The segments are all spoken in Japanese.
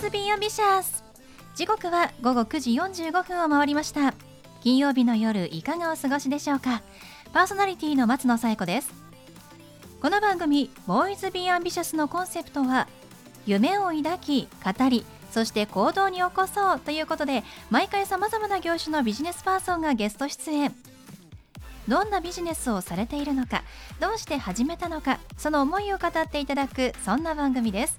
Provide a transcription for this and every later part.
ズビーアンビシャス。時刻は午後9時45分を回りました。金曜日の夜いかがお過ごしでしょうか。パーソナリティの松野紗友子です。この番組ボーイズビーアンビシャスのコンセプトは夢を抱き語りそして行動に起こそうということで毎回さまざまな業種のビジネスパーソンがゲスト出演。どんなビジネスをされているのかどうして始めたのかその思いを語っていただくそんな番組です。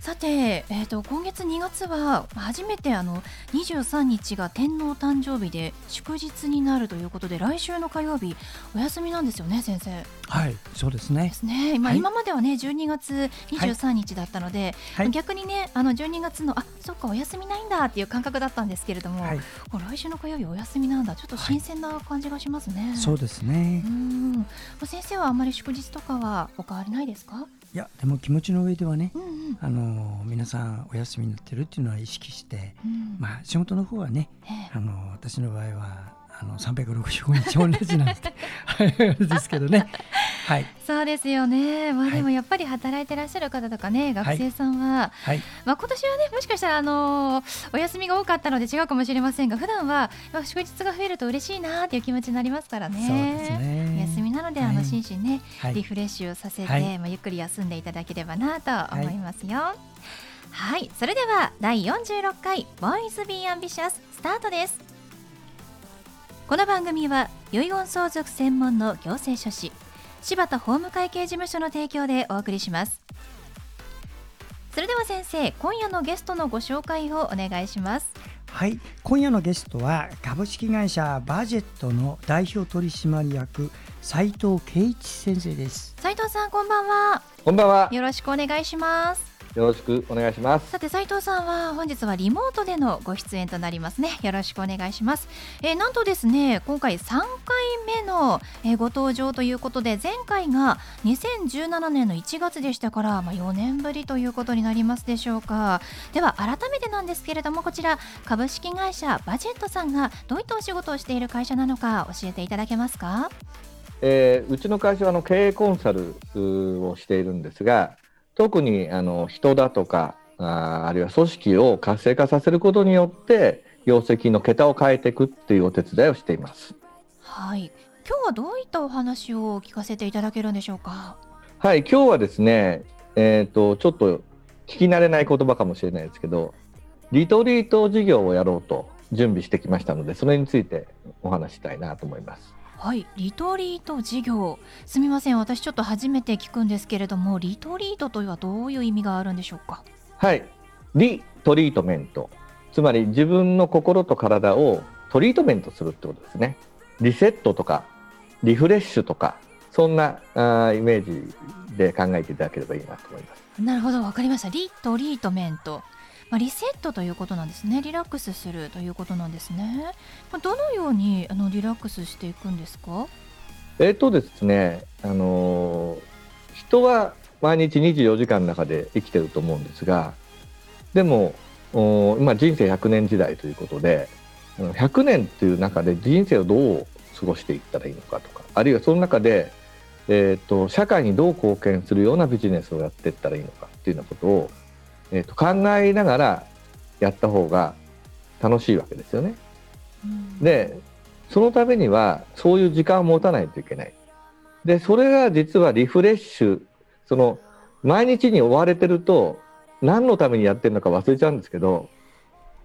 さて、えーと、今月2月は初めてあの23日が天皇誕生日で祝日になるということで来週の火曜日お休みなんですよね先生。はいそうですね。ですね、まあ、今まではね12月23日だったので、はい、逆にねあの12月のあそっかお休みないんだっていう感覚だったんですけれども、はい、来週の火曜日お休みなんだ。ちょっと新鮮な感じがしますね。そうですね。うん。先生はあんまり祝日とかはお変わりないですか？いやでも気持ちの上ではね、うんうん、あの皆さんお休みになってるっていうのは意識して、うん、まあ仕事の方はね、あの私の場合はあの365日同じなんで ですけどね。はい、そうですよね、まあ、でもやっぱり働いてらっしゃる方とかね、はい、学生さんは、はい、まあ今年はねもしかしたらあのお休みが多かったので違うかもしれませんが普段は祝日が増えると嬉しいなっていう気持ちになりますからね。そうですね。休みなので、あの心身ね、リフレッシュさせて、まあゆっくり休んでいただければなと思いますよ。はい、それでは第46回ボーイズビーアンビシャススタートです。この番組は遺言相続専門の行政書士柴田法務会計事務所の提供でお送りします。それでは先生今夜のゲストのご紹介をお願いします。はい今夜のゲストは株式会社バジェットの代表取締役斉藤圭一先生です。斉藤さんこんばんは。こんばんは。よろしくお願いしますよろしくお願いします。さて斉藤さんは本日はリモートでのご出演となりますね。よろしくお願いします、えー、なんとですね今回3回目の、えー、ご登場ということで前回が2017年の1月でしたから、まあ、4年ぶりということになりますでしょうか。では改めてなんですけれどもこちら株式会社バジェットさんがどういったお仕事をしている会社なのか教えていただけますか？えー、うちの会社はあの経営コンサルをしているんですが、特にあの人だとかああるいは組織を活性化させることによって業績の桁を変えていくっていうお手伝いをしています。はい。今日はどういったお話を聞かせていただけるんでしょうか？はい。今日はですね、えっ、ー、とちょっと聞き慣れない言葉かもしれないですけど、リトリート事業をやろうと準備してきましたので、それについてお話したいなと思います。はい。リトリート事業。すみません。私ちょっと初めて聞くんですけれどもリトリートとはどういう意味があるんでしょうか？はい。リトリートメント。つまり自分の心と体をトリートメントするってことですね。リセットとかリフレッシュとかそんなあイメージで考えていただければいいなと思います。なるほど。わかりました。リトリートメントまあ、リセットということなんですね。リラックスするということなんですね、まあ、どのようにあのリラックスしていくんですか？えっ、とですねあのー、人は毎日24時間の中で生きてると思うんですがでも今人生100年時代ということで100年っていう中で人生をどう過ごしていったらいいのかとかあるいはその中で、えーと社会にどう貢献するようなビジネスをやっていったらいいのかっていうようなことをえーと、考えながらやった方が楽しいわけですよね。うん、でそのためにはそういう時間を持たないといけない。でそれが実はリフレッシュその毎日に追われてると何のためにやってるのか忘れちゃうんですけど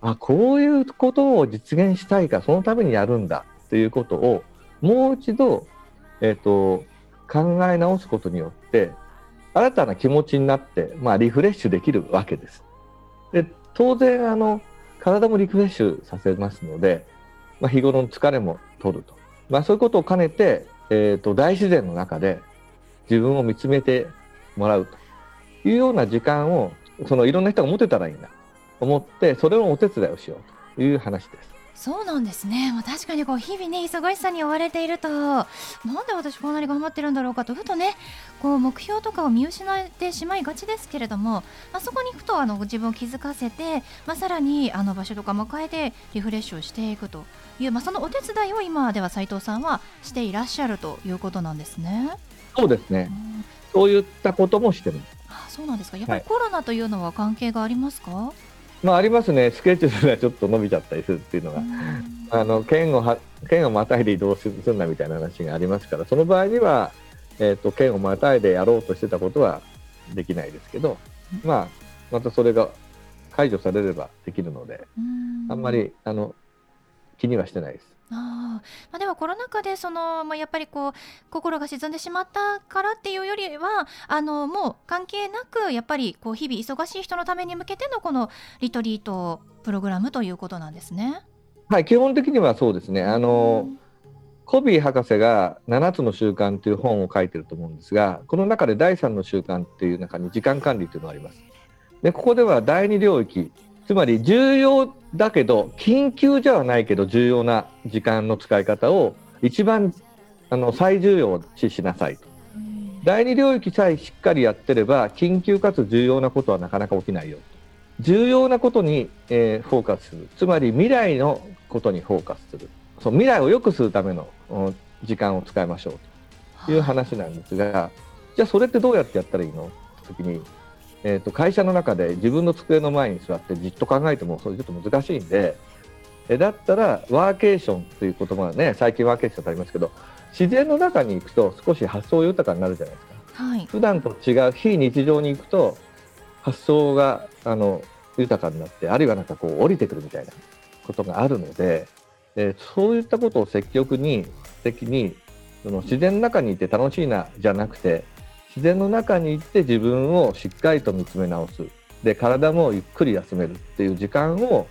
あこういうことを実現したいかそのためにやるんだということをもう一度、えーと考え直すことによって新たな気持ちになって、まあ、リフレッシュできるわけです。で当然あの体もリフレッシュさせますので、まあ、日頃の疲れも取ると、まあ、そういうことを兼ねて、えーと、大自然の中で自分を見つめてもらうというような時間をそのいろんな人が持てたらいいなと思ってそれをお手伝いをしようという話です。そうなんですね、まあ、確かにこう日々ね忙しさに追われているとなんで私こんなに頑張ってるんだろうかとふとねこう目標とかを見失ってしまいがちですけれども、まあ、そこに行くとあの自分を気づかせて、まあ、さらにあの場所とかも変えてリフレッシュをしていくという、まあ、そのお手伝いを今では斉藤さんはしていらっしゃるということなんですね。そうですね、うん、そういったこともしてるあそうなんですか。やっぱりコロナというのは関係がありますか、はいまあ、ありますね、スケジュールがちょっと伸びちゃったりするっていうのが、あの県をは県をまたいで移動するんだみたいな話がありますから、その場合には、えーと、県をまたいでやろうとしてたことはできないですけど、まあ、またそれが解除されればできるので、あんまりあの気にはしてないです。あまあ、ではコロナ禍でその、まあ、やっぱりこう心が沈んでしまったからっていうよりはあのもう関係なくやっぱりこう日々忙しい人のために向けてのこのリトリートプログラムということなんですね。はい基本的にはそうですね。あの、コビー博士が7つの習慣という本を書いてると思うんですがこの中で第3の習慣っていう中に時間管理というのがあります。でここでは第2領域つまり重要だけど緊急じゃないけど重要な時間の使い方を一番あの最重要視しなさいと。第二領域さえしっかりやってれば緊急かつ重要なことはなかなか起きないよ。重要なことに、えー、フォーカスする。つまり未来のことにフォーカスする。そう未来を良くするための時間を使いましょうという話なんですがじゃあそれってどうやってやったらいいの？って時にえー、と会社の中で自分の机の前に座ってじっと考えてもそれちょっと難しいんで、えだったらワーケーションという言葉がね最近ワーケーションとありますけど自然の中に行くと少し発想豊かになるじゃないですか、はい、普段と違う非日常に行くと発想があの豊かになってあるいはなんかこう降りてくるみたいなことがあるので、えー、そういったことを積極に的にその自然の中にいて楽しいなじゃなくて自然の中に行って自分をしっかりと見つめ直すで体もゆっくり休めるっていう時間を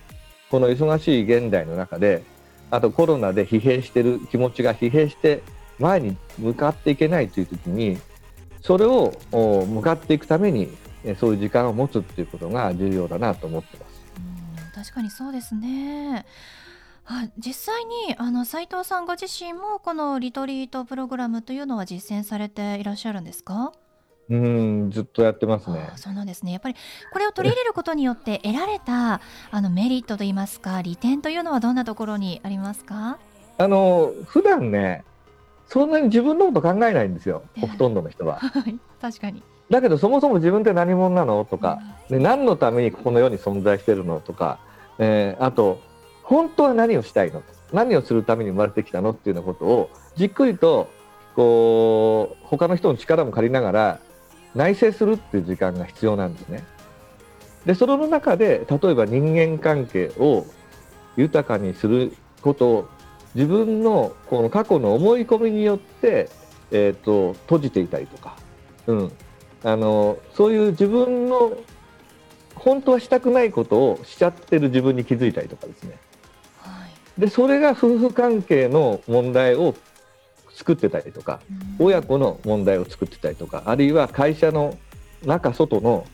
この忙しい現代の中であとコロナで疲弊してる気持ちが疲弊して前に向かっていけないという時にそれを向かっていくためにそういう時間を持つっていうことが重要だなと思ってます。確かにそうですね。は実際にあの斉藤さんご自身もこのリトリートプログラムというのは実践されていらっしゃるんですか？うんずっとやってますね。そうなんですね。やっぱりこれを取り入れることによって得られたあのメリットといいますか利点というのはどんなところにありますか？あの普段ねそんなに自分のこと考えないんですよ。ほとんどの人は。はい、確かに。だけどそもそも自分って何者なのとか、で何のためにここの世に存在してるのとか、えー、あと本当は何をしたいの？何をするために生まれてきたの？っていうようなことをじっくりとこう他の人の力も借りながら内省するっていう時間が必要なんですね。でその中で例えば人間関係を豊かにすることを自分のこの過去の思い込みによって、えーと、閉じていたりとか、うん、あのそういう自分の本当はしたくないことをしちゃってる自分に気づいたりとかですね。でそれが夫婦関係の問題を作ってたりとか、親子の問題を作ってたりとかあるいは会社の中外の、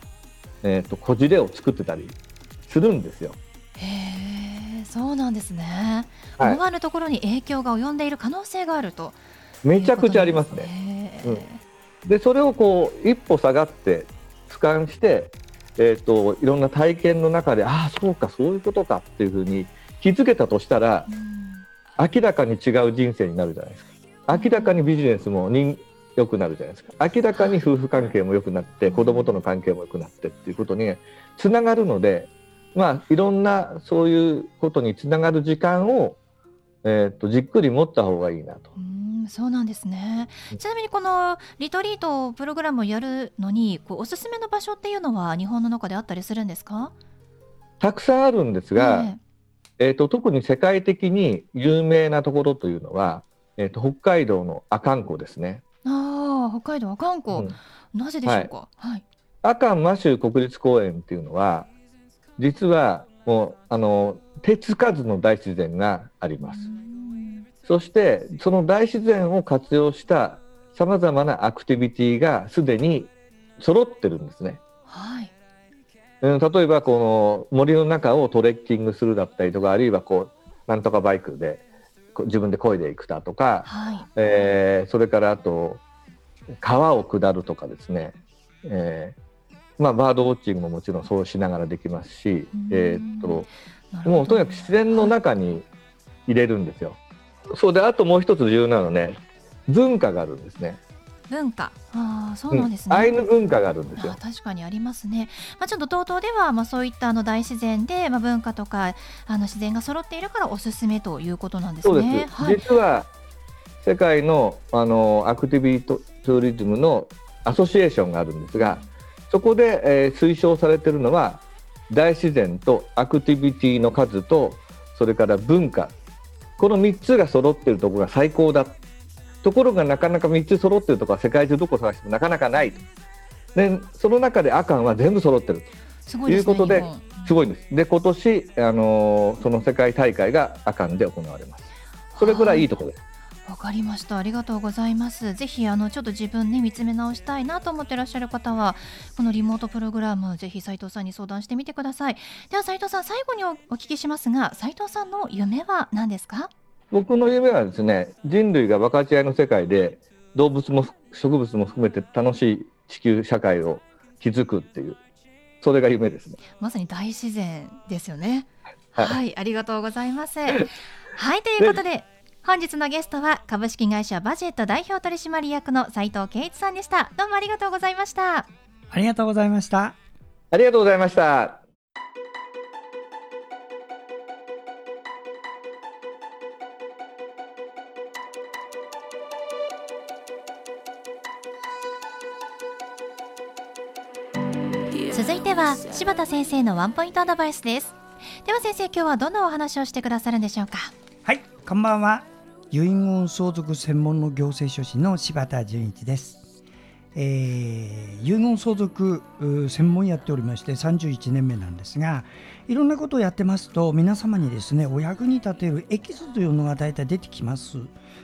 えーと、こじれを作ってたりするんですよ。へえそうなんですね。はい、思わぬところに影響が及んでいる可能性があるとめちゃくちゃありますね。うん、でそれをこう一歩下がって俯瞰して、えーといろんな体験の中でああそうかそういうことかっていうふうに気づけたとしたら、明らかに違う人生になるじゃないですか。明らかにビジネスも人良くなるじゃないですか。明らかに夫婦関係も良くなって子供との関係も良くなってっていうことにつながるのでまあいろんなそういうことにつながる時間を、えー、とじっくり持った方がいいなと。そうなんですね。ちなみにこのリトリートプログラムをやるのにこうおすすめの場所っていうのは日本の中であったりするんですか？たくさんあるんですが、ええーと、特に世界的に有名なところというのは、えーと、北海道の阿寒湖ですね。ああ北海道阿寒湖、うん、なぜでしょうか、はい。はい、阿寒摩周国立公園っていうのは実はもうあの手つかずの大自然があります。そしてその大自然を活用したさまざまなアクティビティがすでに揃ってるんですね。うん、例えばこの森の中をトレッキングするだったりとかあるいはこうなんとかバイクで自分で漕いでいくだとか、はい、えー、それからあと川を下るとかですね、えーまあ、バードウォッチングももちろんそうしながらできますし、えー、っともうとにかく自然の中に入れるんですよ。そうであともう一つ重要なのはね文化があるんですね。文化。あそうなんですね、うん、アイヌ文化があるんですよ。確かにありますね、まあ、ちょっと TOTO では、まあ、そういったあの大自然で、まあ、文化とかあの自然が揃っているからおすすめということなんですね。す。はい、実は世界のあのアクティビティツーリズムのアソシエーションがあるんですがそこで、えー、推奨されているのは大自然とアクティビティの数とそれから文化。この3つが揃っているところが最高だところがなかなか3つ揃ってるところは世界中どこ探してもなかなかないとでその中でアカンは全部揃ってるということで、すごいんです。で今年、あのー、その世界大会がアカンで行われます。それくらいいいところです。わかりました。ありがとうございます。ぜひあのちょっと自分ね見つめ直したいなと思ってらっしゃる方はこのリモートプログラムぜひ斉藤さんに相談してみてください。では斉藤さん最後にお聞きしますが斉藤さんの夢は何ですか？僕の夢はですね人類が分かち合いの世界で動物も植物も含めて楽しい地球社会を築くっていうそれが夢ですね。まさに大自然ですよね。はい、はい、ありがとうございます。はい。ということで本日のゲストは株式会社バジェット代表取締役の斉藤圭一さんでした。どうもありがとうございました。ありがとうございました。ありがとうございました続いては柴田先生のワンポイントアドバイスです。では先生今日はどんなお話をしてくださるんでしょうか？はいこんばんは。遺言相続専門の行政書士の柴田純一です。えー、遺言相続専門やっておりまして31年目なんですがいろんなことをやってますと皆様にですねお役に立てるエキスというのが大体出てきます。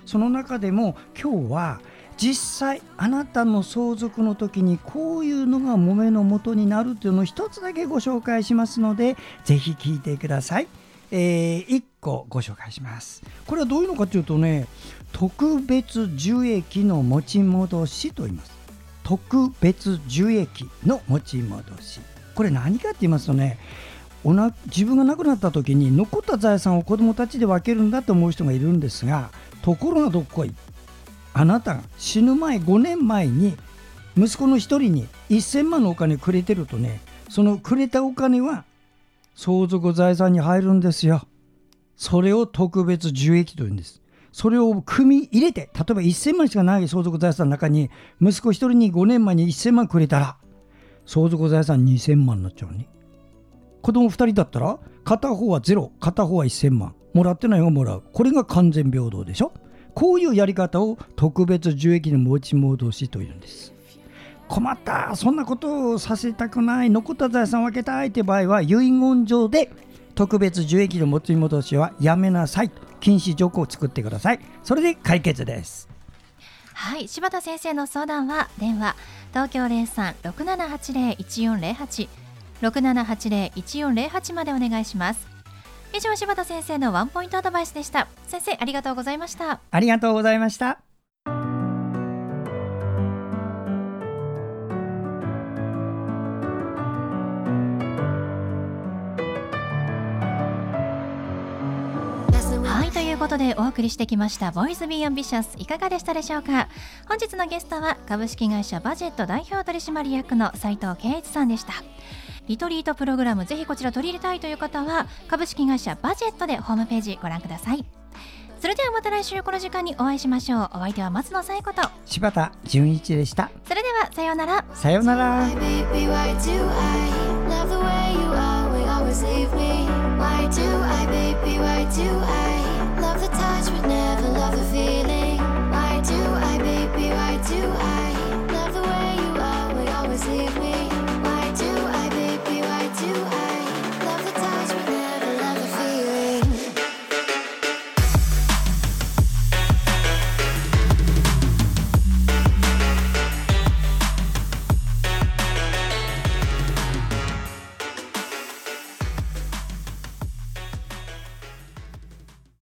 その中でも今日は実際あなたの相続の時にこういうのが揉めの元になるというのを一つだけご紹介しますのでぜひ聞いてください。えー、1個ご紹介します。これはどういうのかというとね特別受益の持ち戻しと言います。特別受益の持ち戻し。これ何かって言いますとねおな自分が亡くなった時に残った財産を子どもたちで分けるんだと思う人がいるんですがところがどっこいあなたが死ぬ前5年前に息子の1人に1000万のお金くれてるとねそのくれたお金は相続財産に入るんですよ。それを特別受益というんです。それを組み入れて、例えば1000万しかない相続財産の中に、息子1人に5年前に1000万くれたら、相続財産2000万になっちゃうね。子供2人だったら、片方は0、片方は1000万。もらってない方がもらう。これが完全平等でしょ？こういうやり方を特別受益の持ち戻しというんです。困ったそんなことをさせたくない残った財産を分けたいという場合は遺言状で特別受益の持ち戻しはやめなさい禁止条項を作ってください。それで解決です。はい柴田先生の相談は電話東京0367801408 6780-1408までお願いします。以上柴田先生のワンポイントアドバイスでした。先生ありがとうございました。ありがとうございました。はいということでお送りしてきました「ボイズビーアンビシャスいかがでしたでしょうか？本日のゲストは株式会社バジェット代表取締役の斉藤圭一さんでしたリトリートプログラムぜひこちら取り入れたいという方は株式会社バジェットでホームページご覧ください。それではまた来週この時間にお会いしましょう。お相手は松野紗友子と柴田純一でした。それではさようなら。さようなら